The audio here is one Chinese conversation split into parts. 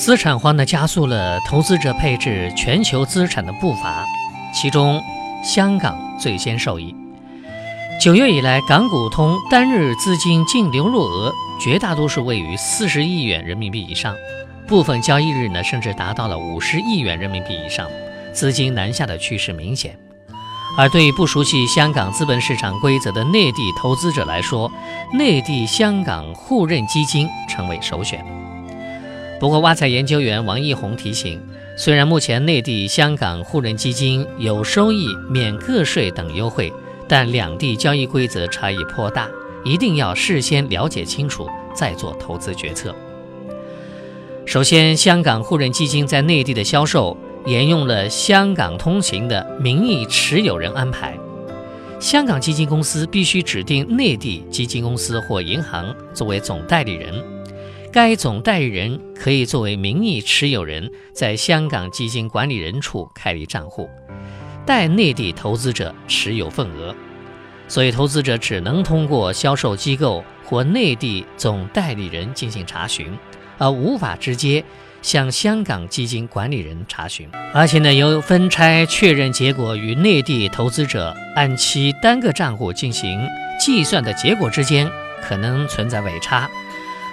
资产荒呢，加速了投资者配置全球资产的步伐，其中香港最先受益。九月以来，港股通单日资金净流入额绝大多数位于四十亿元人民币以上，部分交易日呢，甚至达到了五十亿元人民币以上，资金南下的趋势明显。而对于不熟悉香港资本市场规则的内地投资者来说，内地香港互认基金成为首选。不过，挖财研究员王毅宏提醒，虽然目前内地香港互认基金有收益、免个税等优惠，但两地交易规则差异颇大，一定要事先了解清楚再做投资决策。首先，香港互认基金在内地的销售。沿用了香港通行的名义持有人安排，香港基金公司必须指定内地基金公司或银行作为总代理人，该总代理人可以作为名义持有人，在香港基金管理人处开立账户，代内地投资者持有份额，所以投资者只能通过销售机构或内地总代理人进行查询，而无法直接。向香港基金管理人查询，而且呢，由分拆确认结果与内地投资者按其单个账户进行计算的结果之间可能存在尾差。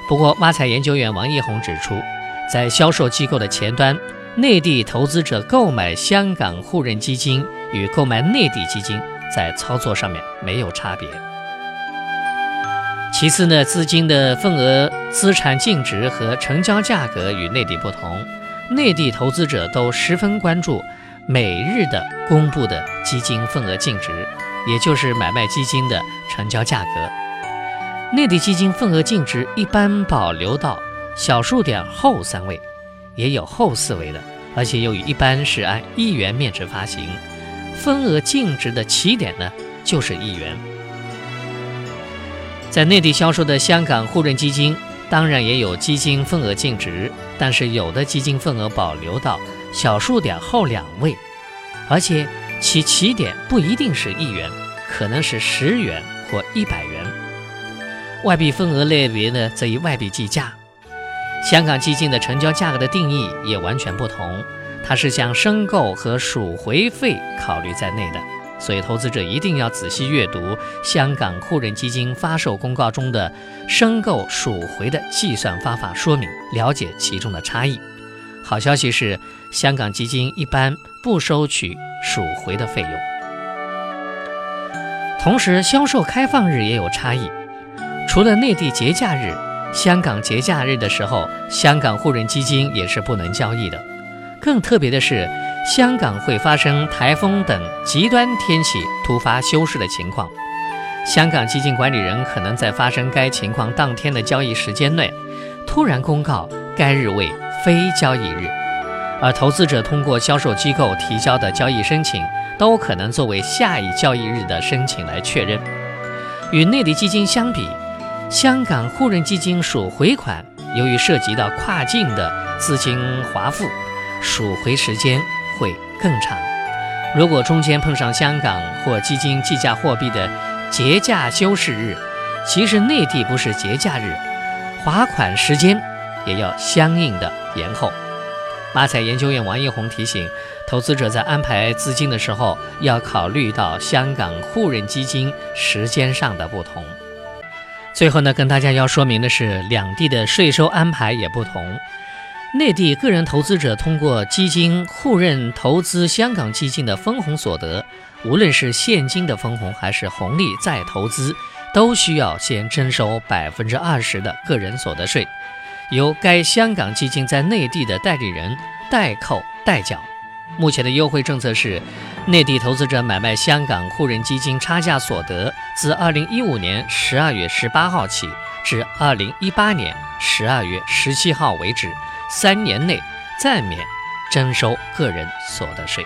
不过，挖财研究员王一红指出，在销售机构的前端，内地投资者购买香港互认基金与购买内地基金在操作上面没有差别。其次呢，资金的份额、资产净值和成交价格与内地不同，内地投资者都十分关注每日的公布的基金份额净值，也就是买卖基金的成交价格。内地基金份额净值一般保留到小数点后三位，也有后四位的，而且由于一般是按一元面值发行，份额净值的起点呢就是一元。在内地销售的香港互认基金，当然也有基金份额净值，但是有的基金份额保留到小数点后两位，而且其起点不一定是一元，可能是十元或一百元。外币份额类别呢，则以外币计价。香港基金的成交价格的定义也完全不同，它是将申购和赎回费考虑在内的。所以，投资者一定要仔细阅读香港互认基金发售公告中的申购赎回的计算方法说明，了解其中的差异。好消息是，香港基金一般不收取赎回的费用。同时，销售开放日也有差异，除了内地节假日，香港节假日的时候，香港互认基金也是不能交易的。更特别的是。香港会发生台风等极端天气突发休市的情况，香港基金管理人可能在发生该情况当天的交易时间内，突然公告该日为非交易日，而投资者通过销售机构提交的交易申请，都可能作为下一交易日的申请来确认。与内地基金相比，香港互认基金赎回款，由于涉及到跨境的资金划付，赎回时间。会更长。如果中间碰上香港或基金计价货币的节假休市日，其实内地不是节假日，划款时间也要相应的延后。马彩研究院王一红提醒投资者在安排资金的时候，要考虑到香港互认基金时间上的不同。最后呢，跟大家要说明的是，两地的税收安排也不同。内地个人投资者通过基金互认投资香港基金的分红所得，无论是现金的分红还是红利再投资，都需要先征收百分之二十的个人所得税，由该香港基金在内地的代理人代扣代缴。目前的优惠政策是，内地投资者买卖香港互认基金差价所得，自二零一五年十二月十八号起至二零一八年十二月十七号为止。三年内暂免征收个人所得税。